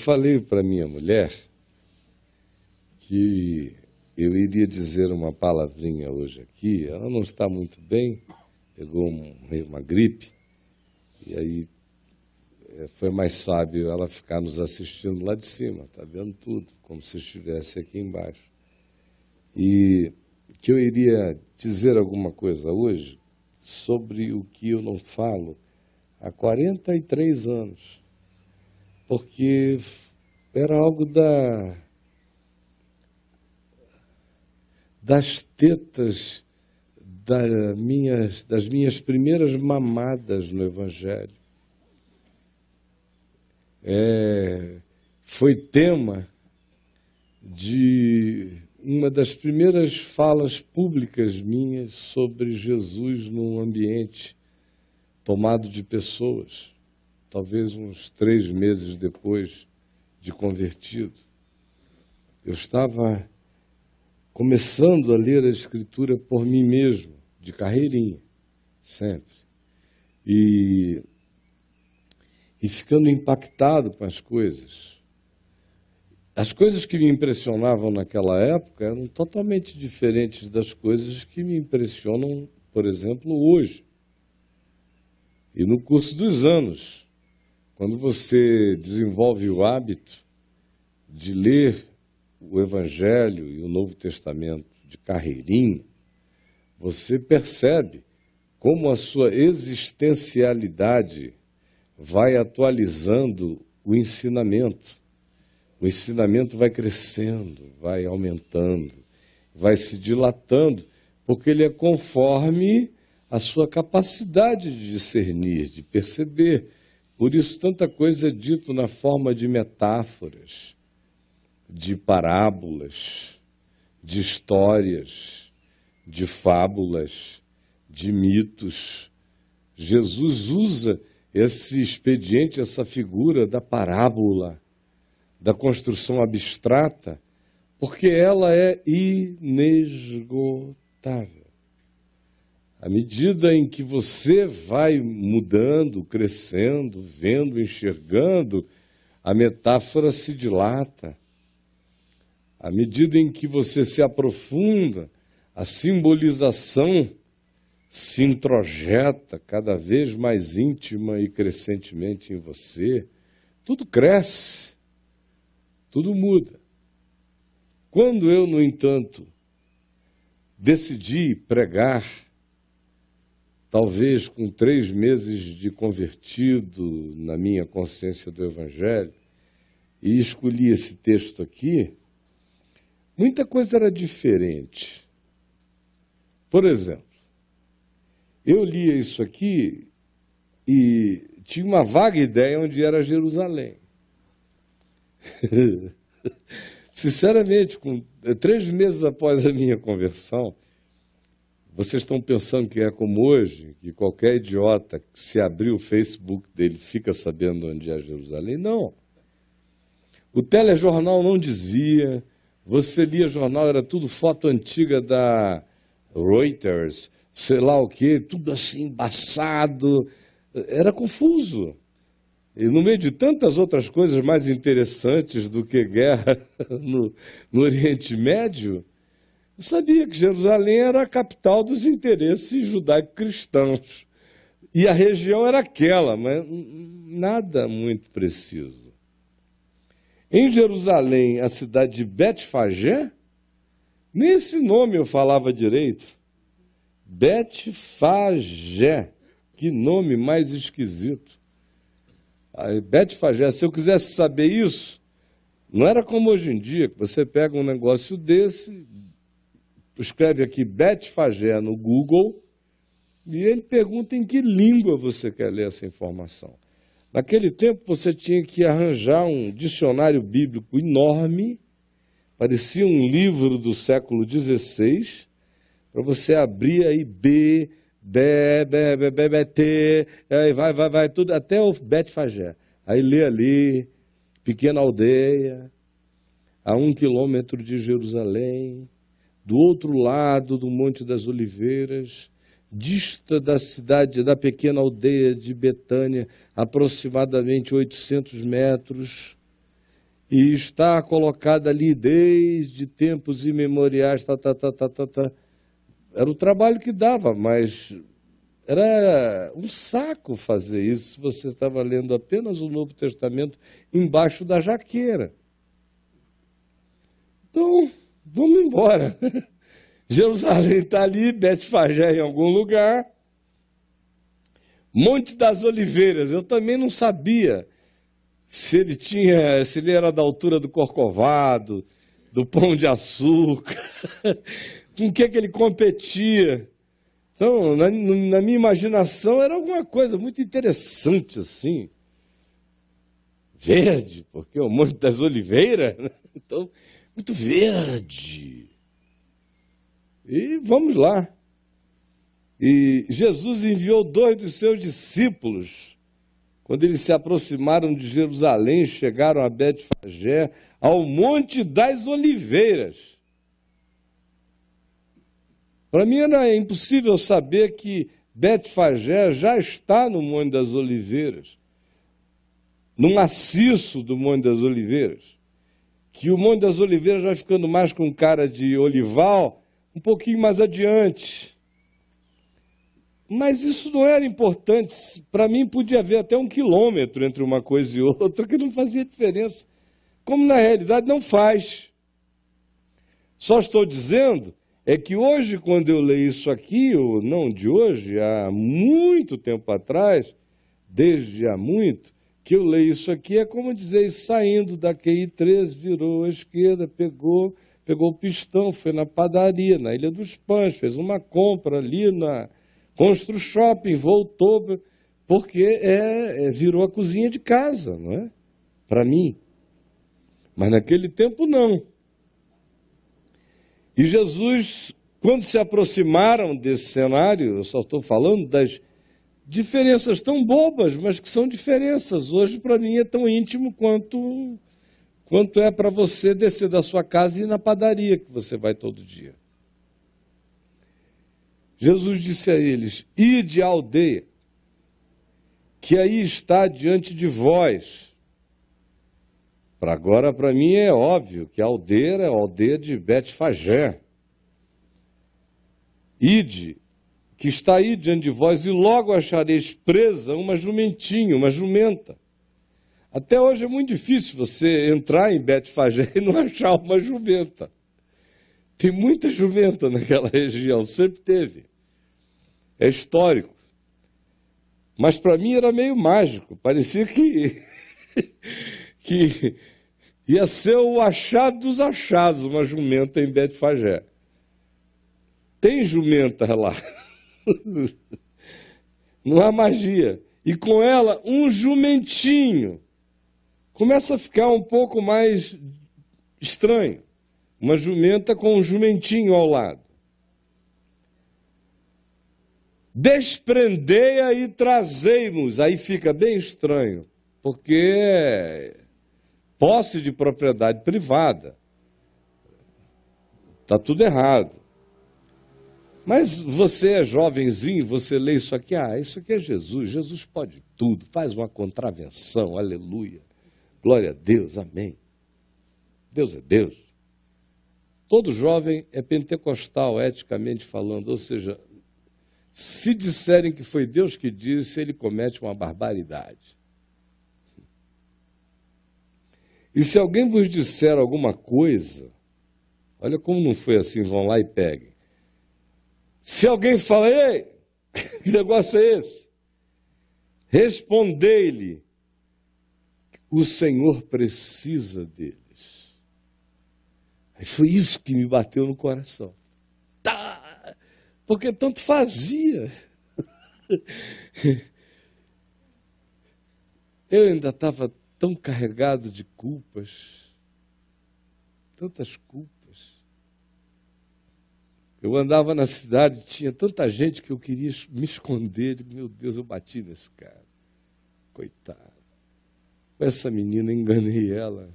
Falei para minha mulher que eu iria dizer uma palavrinha hoje aqui. Ela não está muito bem, pegou um, uma gripe, e aí é, foi mais sábio ela ficar nos assistindo lá de cima, está vendo tudo, como se estivesse aqui embaixo. E que eu iria dizer alguma coisa hoje sobre o que eu não falo há 43 anos, porque era algo da das tetas da minhas, das minhas primeiras mamadas no Evangelho. É, foi tema de uma das primeiras falas públicas minhas sobre Jesus num ambiente tomado de pessoas, talvez uns três meses depois de convertido. Eu estava começando a ler a Escritura por mim mesmo, de carreirinha, sempre. E, e ficando impactado com as coisas. As coisas que me impressionavam naquela época eram totalmente diferentes das coisas que me impressionam, por exemplo, hoje. E no curso dos anos, quando você desenvolve o hábito de ler o Evangelho e o Novo Testamento de carreirinha, você percebe como a sua existencialidade vai atualizando o ensinamento. O ensinamento vai crescendo, vai aumentando, vai se dilatando, porque ele é conforme a sua capacidade de discernir, de perceber. Por isso, tanta coisa é dito na forma de metáforas de parábolas, de histórias, de fábulas, de mitos. Jesus usa esse expediente, essa figura da parábola, da construção abstrata, porque ela é inesgotável. À medida em que você vai mudando, crescendo, vendo, enxergando, a metáfora se dilata. À medida em que você se aprofunda, a simbolização se introjeta cada vez mais íntima e crescentemente em você. Tudo cresce, tudo muda. Quando eu, no entanto, decidi pregar, talvez com três meses de convertido na minha consciência do Evangelho, e escolhi esse texto aqui, Muita coisa era diferente. Por exemplo, eu lia isso aqui e tinha uma vaga ideia onde era Jerusalém. Sinceramente, com três meses após a minha conversão, vocês estão pensando que é como hoje, que qualquer idiota que se abrir o Facebook dele fica sabendo onde é Jerusalém? Não. O telejornal não dizia, você lia jornal, era tudo foto antiga da Reuters, sei lá o quê, tudo assim embaçado. Era confuso. E no meio de tantas outras coisas mais interessantes do que guerra no, no Oriente Médio, sabia que Jerusalém era a capital dos interesses judaico-cristãos. E a região era aquela, mas nada muito preciso. Em Jerusalém, a cidade de Betfagé, nem esse nome eu falava direito. Betfagé, que nome mais esquisito. Betfagé, se eu quisesse saber isso, não era como hoje em dia, que você pega um negócio desse, escreve aqui Betfagé no Google, e ele pergunta em que língua você quer ler essa informação. Naquele tempo você tinha que arranjar um dicionário bíblico enorme, parecia um livro do século XVI, para você abrir aí B, B, B, B, B, B, T, aí vai, vai, vai, tudo, até o Betfagé. Aí lê ali, pequena aldeia, a um quilômetro de Jerusalém, do outro lado do Monte das Oliveiras, dista da cidade, da pequena aldeia de Betânia, aproximadamente 800 metros. e está colocada ali desde tempos imemoriais. Tá, tá, tá, tá, tá, tá. Era o trabalho que dava, mas era um saco fazer isso se você estava lendo apenas o Novo Testamento embaixo da jaqueira. Então, vamos embora. Jerusalém está ali, Betfagé em algum lugar. Monte das Oliveiras, eu também não sabia se ele tinha, se ele era da altura do Corcovado, do Pão de Açúcar, com que, que ele competia. Então, na, na, minha imaginação, era alguma coisa muito interessante assim. Verde, porque o Monte das Oliveiras, né? então, muito verde. E vamos lá. E Jesus enviou dois dos seus discípulos. Quando eles se aproximaram de Jerusalém, chegaram a Betfagé, ao Monte das Oliveiras. Para mim era impossível saber que Betfagé já está no Monte das Oliveiras, no maciço do Monte das Oliveiras. Que o Monte das Oliveiras vai ficando mais com cara de olival um pouquinho mais adiante. Mas isso não era importante. Para mim, podia haver até um quilômetro entre uma coisa e outra, que não fazia diferença. Como na realidade não faz. Só estou dizendo é que hoje, quando eu leio isso aqui, ou não de hoje, há muito tempo atrás, desde há muito, que eu leio isso aqui, é como dizer, saindo da QI 13, virou à esquerda, pegou pegou o pistão, foi na padaria, na Ilha dos Pães, fez uma compra ali na Constru Shopping, voltou, porque é, é, virou a cozinha de casa, não é? Para mim. Mas naquele tempo não. E Jesus, quando se aproximaram desse cenário, eu só estou falando das diferenças tão bobas, mas que são diferenças. Hoje, para mim, é tão íntimo quanto quanto é para você descer da sua casa e ir na padaria que você vai todo dia. Jesus disse a eles: Ide à aldeia, que aí está diante de vós. Para agora, para mim, é óbvio que a aldeia é a aldeia de Betfagé. Ide, que está aí diante de vós, e logo achareis presa uma jumentinha, uma jumenta até hoje é muito difícil você entrar em Betfagé e não achar uma jumenta. Tem muita jumenta naquela região, sempre teve. É histórico. Mas para mim era meio mágico, parecia que, que ia ser o achado dos achados, uma jumenta em Betfagé. Tem jumenta lá. Não há magia. E com ela um jumentinho começa a ficar um pouco mais estranho. Uma jumenta com um jumentinho ao lado. Desprendeia e trazei-nos. Aí fica bem estranho, porque é posse de propriedade privada. Está tudo errado. Mas você é jovenzinho, você lê isso aqui, ah, isso aqui é Jesus, Jesus pode tudo, faz uma contravenção, aleluia. Glória a Deus, amém. Deus é Deus. Todo jovem é pentecostal, eticamente falando, ou seja, se disserem que foi Deus que disse, ele comete uma barbaridade. E se alguém vos disser alguma coisa, olha como não foi assim, vão lá e peguem. Se alguém fala, ei, que negócio é esse? Respondei-lhe, o Senhor precisa deles. Aí foi isso que me bateu no coração. Tá, porque tanto fazia. Eu ainda estava tão carregado de culpas, tantas culpas. Eu andava na cidade, tinha tanta gente que eu queria me esconder. Meu Deus, eu bati nesse cara. Coitado essa menina, enganei ela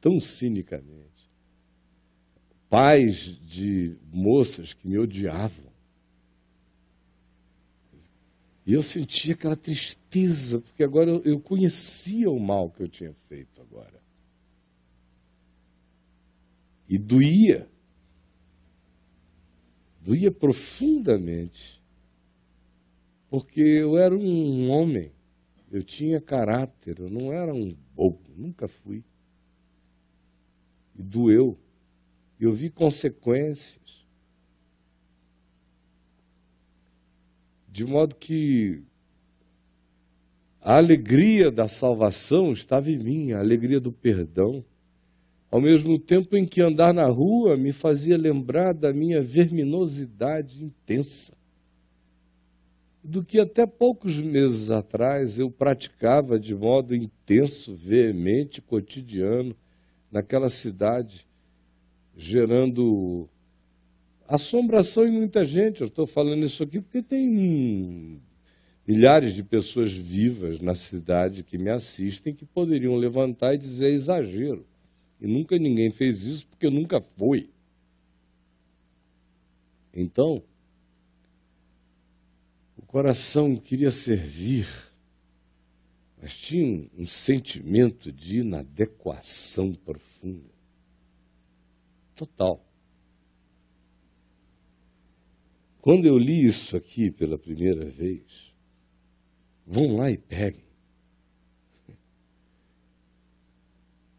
tão cinicamente. Pais de moças que me odiavam. E eu sentia aquela tristeza, porque agora eu conhecia o mal que eu tinha feito agora. E doía. Doía profundamente. Porque eu era um homem, eu tinha caráter, eu não era um bobo, nunca fui. E doeu. Eu vi consequências. de modo que a alegria da salvação estava em mim, a alegria do perdão, ao mesmo tempo em que andar na rua me fazia lembrar da minha verminosidade intensa, do que até poucos meses atrás eu praticava de modo intenso, veemente, cotidiano, naquela cidade, gerando assombração em muita gente. Eu estou falando isso aqui porque tem milhares de pessoas vivas na cidade que me assistem que poderiam levantar e dizer exagero. E nunca ninguém fez isso porque nunca foi. Então, o coração queria servir, mas tinha um, sentimento de inadequação profunda. Total. Quando eu li isso aqui pela primeira vez, vão lá e peguem.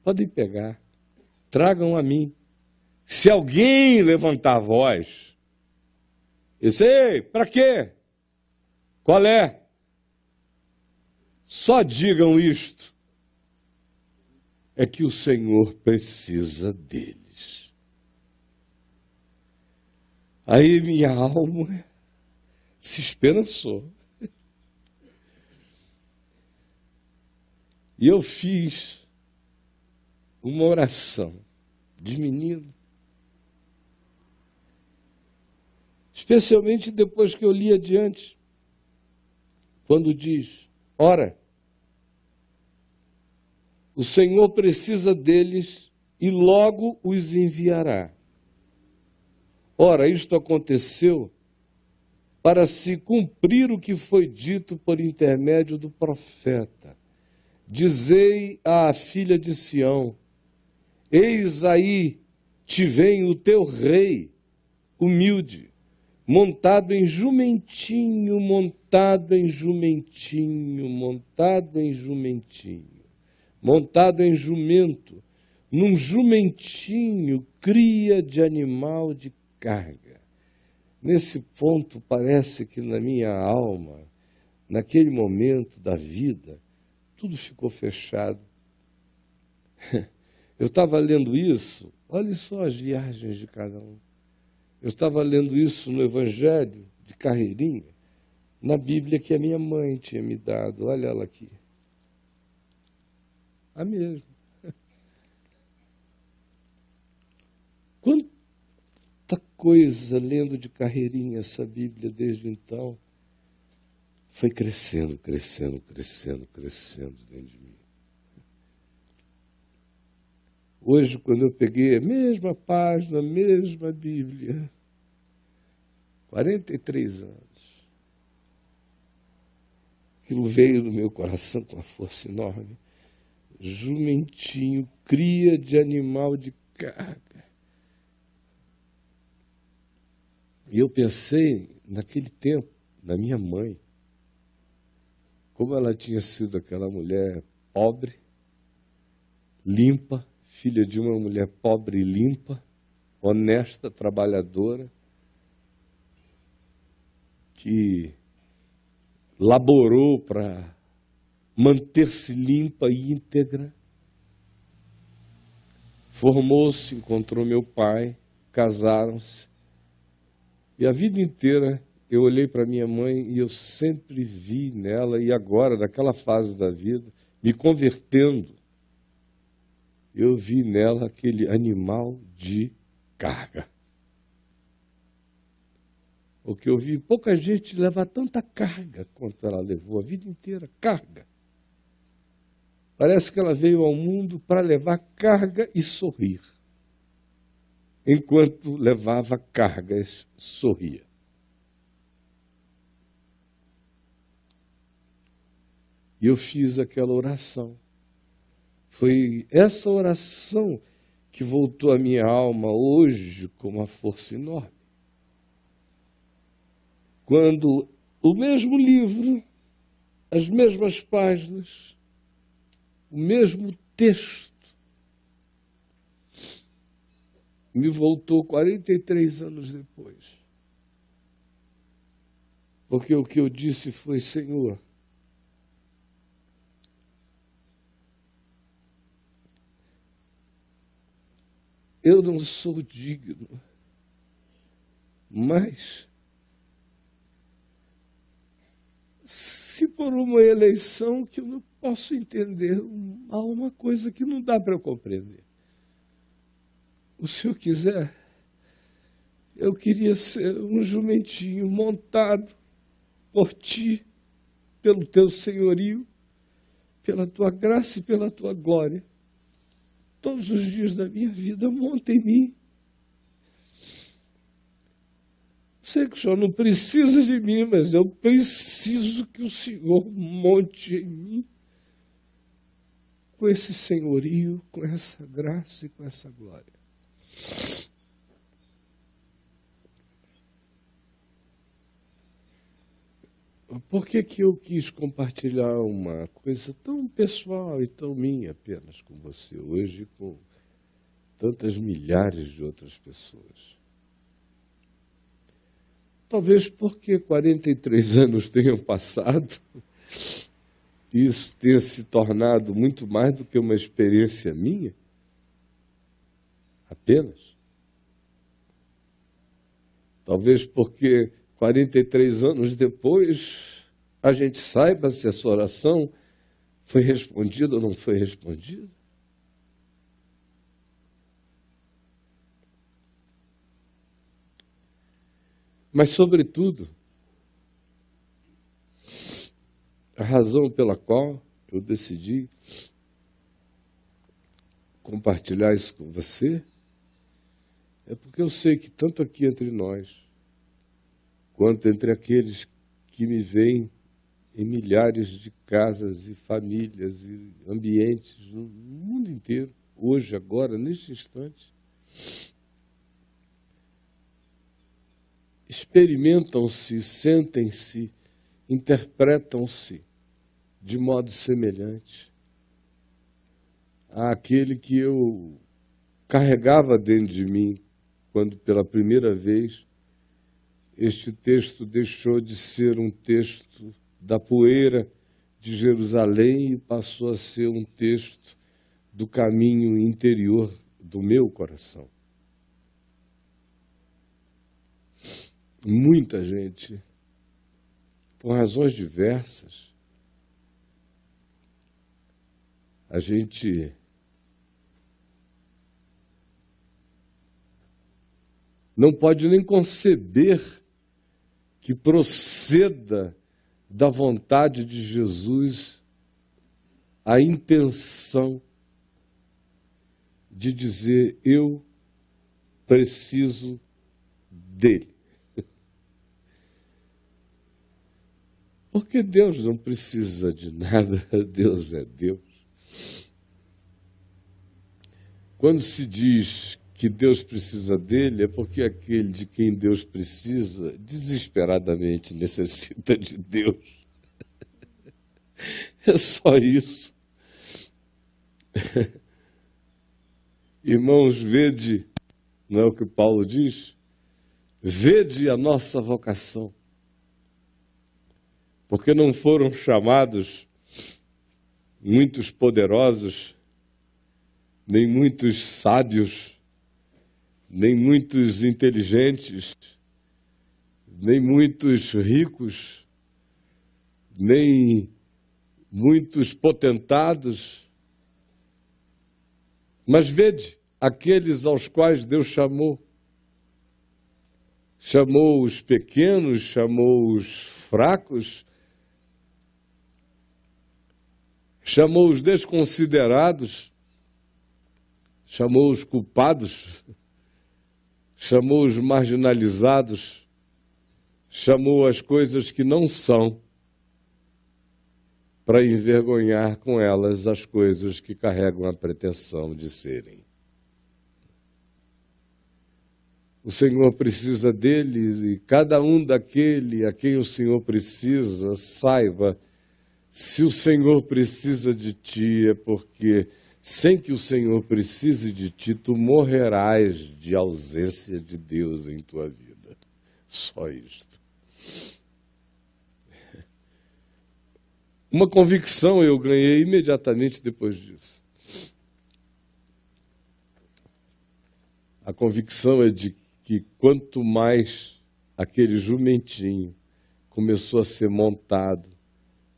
Podem pegar, tragam a mim. Se alguém levantar a voz, eu sei, para quê? Qual é? Só digam isto. É que o Senhor precisa dele. Aí minha alma se esperançou. E eu fiz uma oração de menino. Especialmente depois que eu li adiante, quando diz: Ora, o Senhor precisa deles e logo os enviará. Ora, isto aconteceu para se cumprir o que foi dito por intermédio do profeta. Dizei à filha de Sião: Eis aí te vem o teu rei, humilde, montado em jumentinho, montado em jumentinho, montado em jumentinho, montado em jumento, num jumentinho, cria de animal de carga. Nesse ponto, parece que na minha alma, naquele momento da vida, tudo ficou fechado. Eu estava lendo isso, olha só as viagens de cada um. Eu estava lendo isso no Evangelho de Carreirinha, na Bíblia que a minha mãe tinha me dado, olha ela aqui. A mesma. Quanto coisa lendo de carreirinha essa Bíblia desde então. Foi crescendo, crescendo, crescendo, crescendo dentro de mim. Hoje, quando eu peguei a mesma página, a mesma Bíblia, 43 anos, aquilo veio no meu coração com uma força enorme. Jumentinho, cria de animal de carga. E eu pensei, naquele tempo, na minha mãe, como ela tinha sido aquela mulher pobre, limpa, filha de uma mulher pobre e limpa, honesta, trabalhadora, que laborou para manter-se limpa e íntegra. Formou-se, encontrou meu pai, casaram-se, e a vida inteira eu olhei para minha mãe e eu sempre vi nela, e agora, naquela fase da vida, me convertendo, eu vi nela aquele animal de carga. O que eu vi, pouca gente leva tanta carga quanto ela levou a vida inteira carga. Parece que ela veio ao mundo para levar carga e sorrir enquanto levava cargas, sorria. E eu fiz aquela oração. Foi essa oração que voltou à minha alma hoje com uma força enorme. Quando o mesmo livro, as mesmas páginas, o mesmo texto, me voltou 43 anos depois. Porque o que eu disse foi: Senhor, eu não sou digno, mas se por uma eleição que eu não posso entender, há uma coisa que não dá para eu compreender. O senhor quiser, eu queria ser um jumentinho montado por ti, pelo teu senhorio, pela tua graça e pela tua glória todos os dias da minha vida, monta em mim. Sei que o Senhor não precisa de mim, mas eu preciso que o Senhor monte em mim com esse senhorio, com essa graça e com essa glória. Por que, que eu quis compartilhar uma coisa tão pessoal e tão minha apenas com você hoje, com tantas milhares de outras pessoas? Talvez porque 43 anos tenham passado, isso tenha se tornado muito mais do que uma experiência minha, apenas. Talvez porque 43 anos depois, a gente saiba se essa oração foi respondida ou não foi respondida. Mas, sobretudo, a razão pela qual eu decidi compartilhar isso com você é porque eu sei que tanto aqui entre nós, quanto entre aqueles que me veem em milhares de casas e famílias e ambientes no mundo inteiro, hoje, agora, neste instante. Experimentam-se, sentem-se, interpretam-se de modo semelhante àquele que eu carregava dentro de mim quando pela primeira vez este texto deixou de ser um texto da poeira de Jerusalém e passou a ser um texto do caminho interior do meu coração. Muita gente, por razões diversas, a gente não pode nem conceber que proceda da vontade de Jesus a intenção de dizer: Eu preciso dele. Porque Deus não precisa de nada, Deus é Deus. Quando se diz que Deus precisa dele é porque aquele de quem Deus precisa desesperadamente necessita de Deus. É só isso. Irmãos, vede, não é o que Paulo diz? Vede a nossa vocação. Porque não foram chamados muitos poderosos, nem muitos sábios, nem muitos inteligentes, nem muitos ricos, nem muitos potentados. Mas vede aqueles aos quais Deus chamou. Chamou os pequenos, chamou os fracos, chamou os desconsiderados, chamou os culpados chamou os marginalizados, chamou as coisas que não são para envergonhar com elas as coisas que carregam a pretensão de serem. O Senhor precisa deles e cada um daquele a quem o Senhor precisa, saiba, se o Senhor precisa de ti é porque, sem que o Senhor precise de ti, tu morrerás de ausência de Deus em tua vida. Só isto. Uma convicção eu ganhei imediatamente depois disso. A convicção é de que quanto mais aquele jumentinho começou a ser montado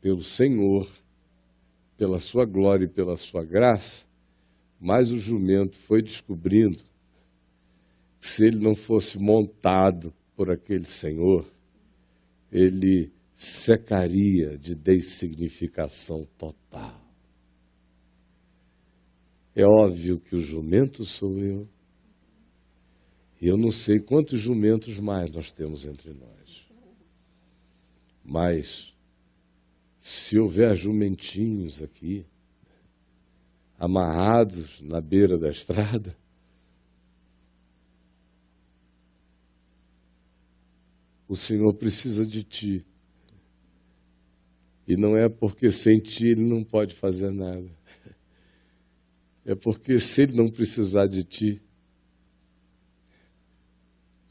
pelo Senhor, pela sua glória e pela sua graça, mais o jumento foi descobrindo que se ele não fosse montado por aquele Senhor, ele secaria de dessignificação total. É óbvio que o jumento sou eu, e eu não sei quantos jumentos mais nós temos entre nós. Mas, se houver jumentinhos aqui, amarrados na beira da estrada, o Senhor precisa de ti. E não é porque sem ti ele não pode fazer nada. É porque se ele não precisar de ti,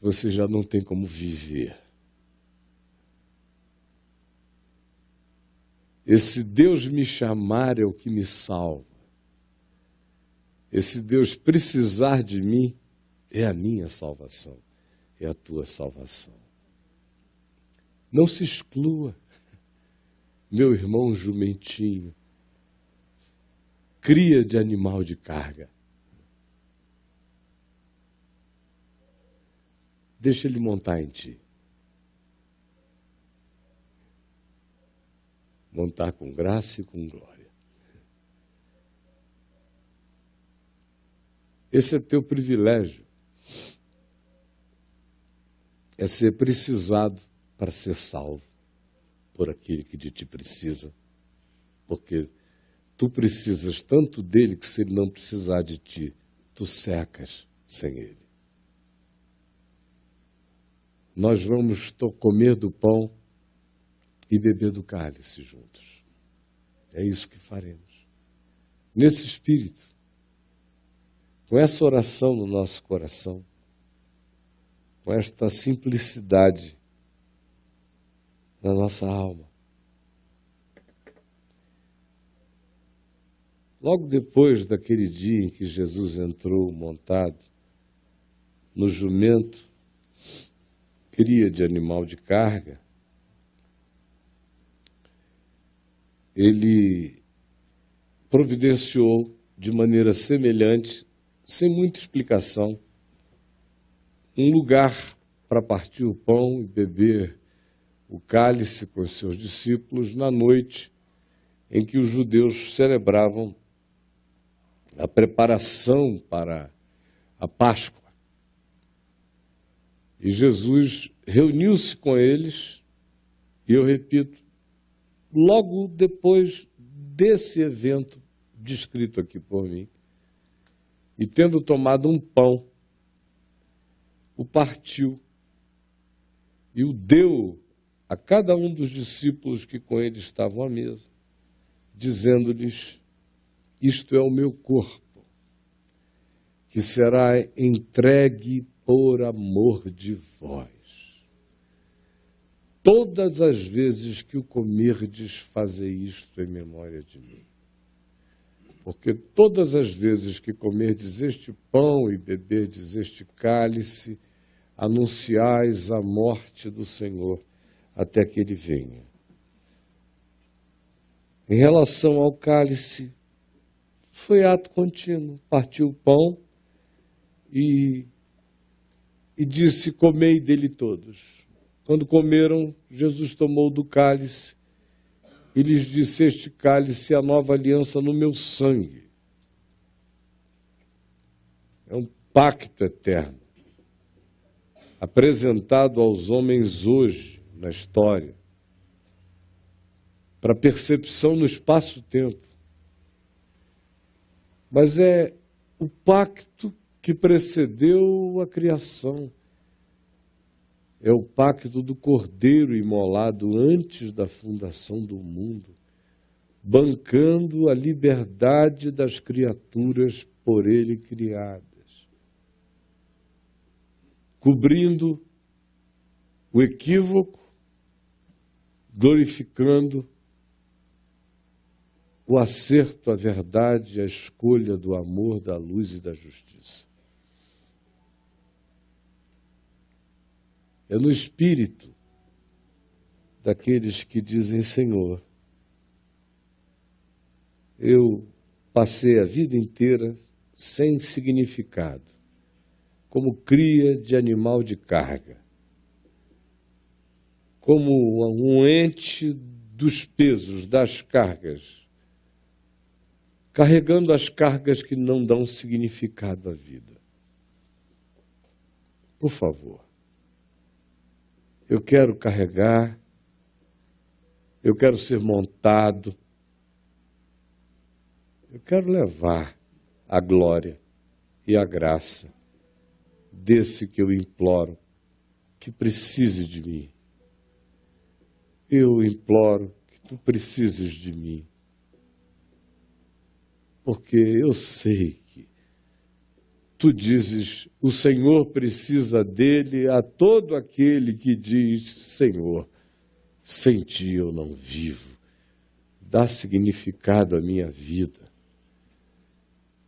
você já não tem como viver. Esse Deus me chamar é o que me salva. Esse Deus precisar de mim é a minha salvação, é a tua salvação. Não se exclua, meu irmão jumentinho, cria de animal de carga. Deixa ele montar em ti. Montar com graça e com glória. Esse é teu privilégio. É ser precisado para ser salvo por aquele que de ti precisa. Porque tu precisas tanto dele que se ele não precisar de ti, tu secas sem ele nós vamos comer do pão e beber do cálice juntos. É isso que faremos. Nesse espírito, com essa oração no nosso coração, com esta simplicidade na nossa alma. Logo depois daquele dia em que Jesus entrou montado no jumento cria de animal de carga, ele providenciou de maneira semelhante, sem muita explicação, um lugar para partir o pão e beber o cálice com seus discípulos na noite em que os judeus celebravam a preparação para a Páscoa. E Jesus reuniu-se com eles, e eu repito, logo depois desse evento descrito aqui por mim, e tendo tomado um pão, o partiu e o deu a cada um dos discípulos que com ele estavam à mesa, dizendo-lhes: Isto é o meu corpo, que será entregue por amor de vós. Todas as vezes que o comerdes, fazei isto em memória de mim. Porque todas as vezes que comerdes este pão e beberdes este cálice, anunciais a morte do Senhor até que ele venha. Em relação ao cálice, foi ato contínuo. Partiu o pão e e disse: Comei dele todos. Quando comeram, Jesus tomou do cálice e lhes disse: Este cálice é a nova aliança no meu sangue. É um pacto eterno, apresentado aos homens hoje, na história, para percepção no espaço-tempo. Mas é o pacto que precedeu a criação. É o pacto do cordeiro imolado antes da fundação do mundo, bancando a liberdade das criaturas por ele criadas, cobrindo o equívoco, glorificando o acerto, a verdade, a escolha do amor, da luz e da justiça. É no espírito daqueles que dizem: Senhor, eu passei a vida inteira sem significado, como cria de animal de carga, como um ente dos pesos, das cargas carregando as cargas que não dão significado à vida. Por favor, eu quero carregar, eu quero ser montado, eu quero levar a glória e a graça desse que eu imploro que precise de mim. Eu imploro que tu precises de mim. Porque eu sei tu dizes: o Senhor precisa dele a todo aquele que diz: Senhor, sem ti eu não vivo. Dá significado à minha vida.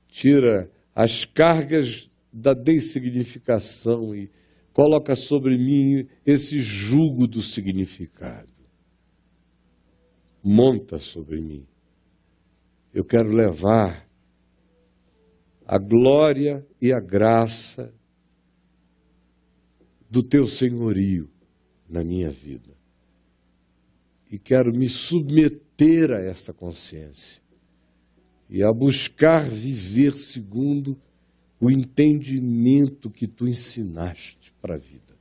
Tira as cargas da dessignificação e coloca sobre mim esse jugo do significado. Monta sobre mim eu quero levar a glória e a graça do teu senhorio na minha vida. E quero me submeter a essa consciência e a buscar viver segundo o entendimento que tu ensinaste para a vida.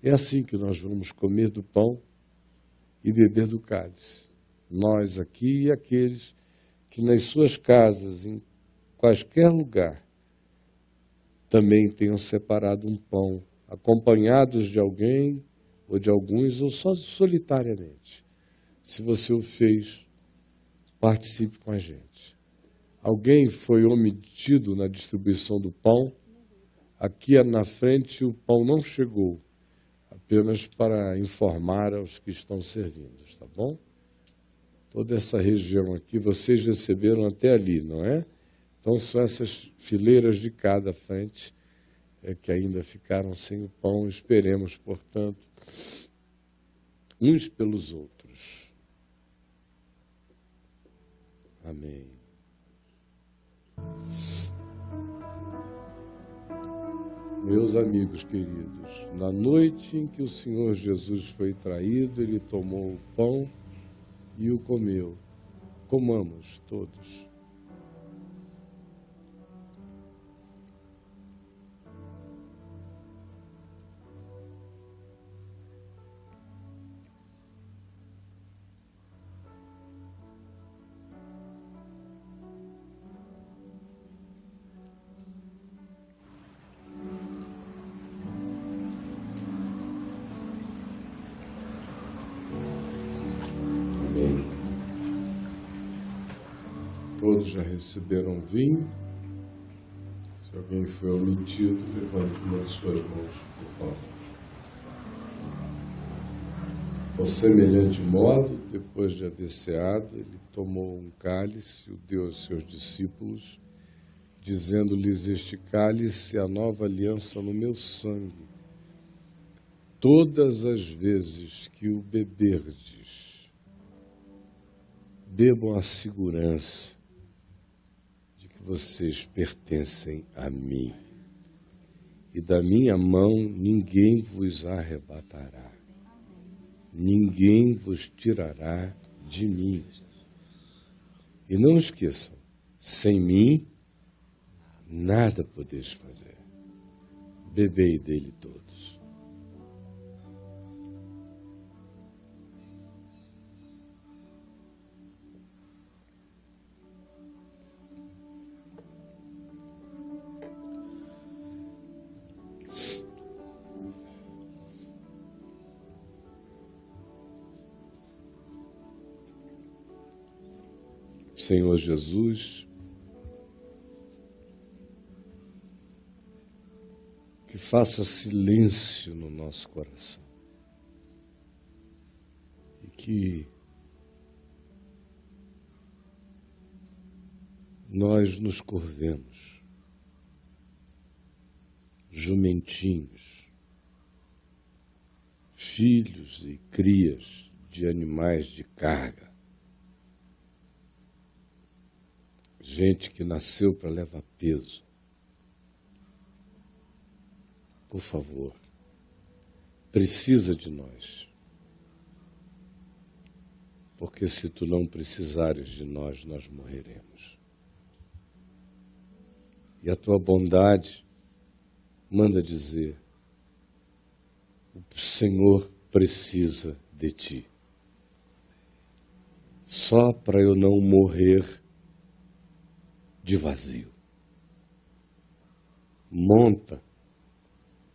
É assim que nós vamos comer do pão e beber do cálice nós aqui e aqueles que nas suas casas, em quaisquer lugar, também tenham separado um pão, acompanhados de alguém ou de alguns, ou só solitariamente. Se você o fez, participe com a gente. Alguém foi omitido na distribuição do pão? Aqui na frente o pão não chegou, apenas para informar aos que estão servindo, tá bom? Toda essa região aqui, vocês receberam até ali, não é? Então são essas fileiras de cada frente é, que ainda ficaram sem o pão. Esperemos, portanto, uns pelos outros. Amém. Meus amigos queridos, na noite em que o Senhor Jesus foi traído, ele tomou o pão e o comeu. Comamos todos. Já receberam vinho. Se alguém foi omitido, levante uma de suas mãos, por favor. Por semelhante modo, depois de haver ceado, ele tomou um cálice e o deu aos seus discípulos, dizendo-lhes: Este cálice é a nova aliança no meu sangue. Todas as vezes que o beberdes, bebam a segurança vocês pertencem a mim, e da minha mão ninguém vos arrebatará, ninguém vos tirará de mim. E não esqueçam, sem mim nada podeis fazer. Bebei dele todos. Senhor Jesus, que faça silêncio no nosso coração. E que nós nos curvemos, jumentinhos, filhos e crias de animais de carga, gente que nasceu para levar peso. Por favor, precisa de nós. Porque se tu não precisares de nós, nós morreremos. E a tua bondade manda dizer: o Senhor precisa de ti. Só para eu não morrer de vazio. Monta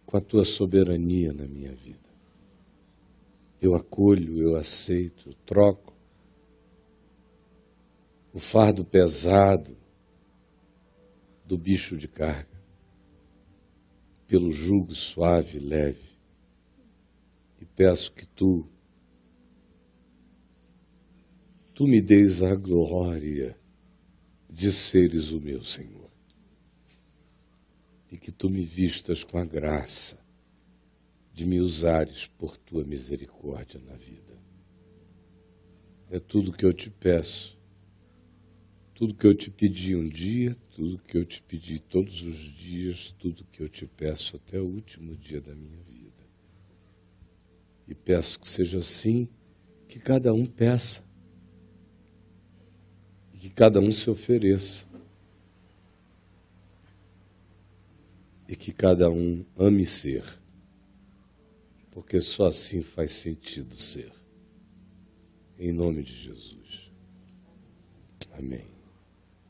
com a tua soberania na minha vida. Eu acolho, eu aceito, troco o fardo pesado do bicho de carga, pelo jugo suave e leve. E peço que tu, tu me deis a glória de seres o meu Senhor. E que tu me vistas com a graça de me usares por tua misericórdia na vida. É tudo que eu te peço tudo que eu te pedi um dia, tudo que eu te pedi todos os dias, tudo que eu te peço até o último dia da minha vida. E peço que seja assim, que cada um peça. Que cada um se ofereça. E que cada um ame ser. Porque só assim faz sentido ser. Em nome de Jesus. Amém.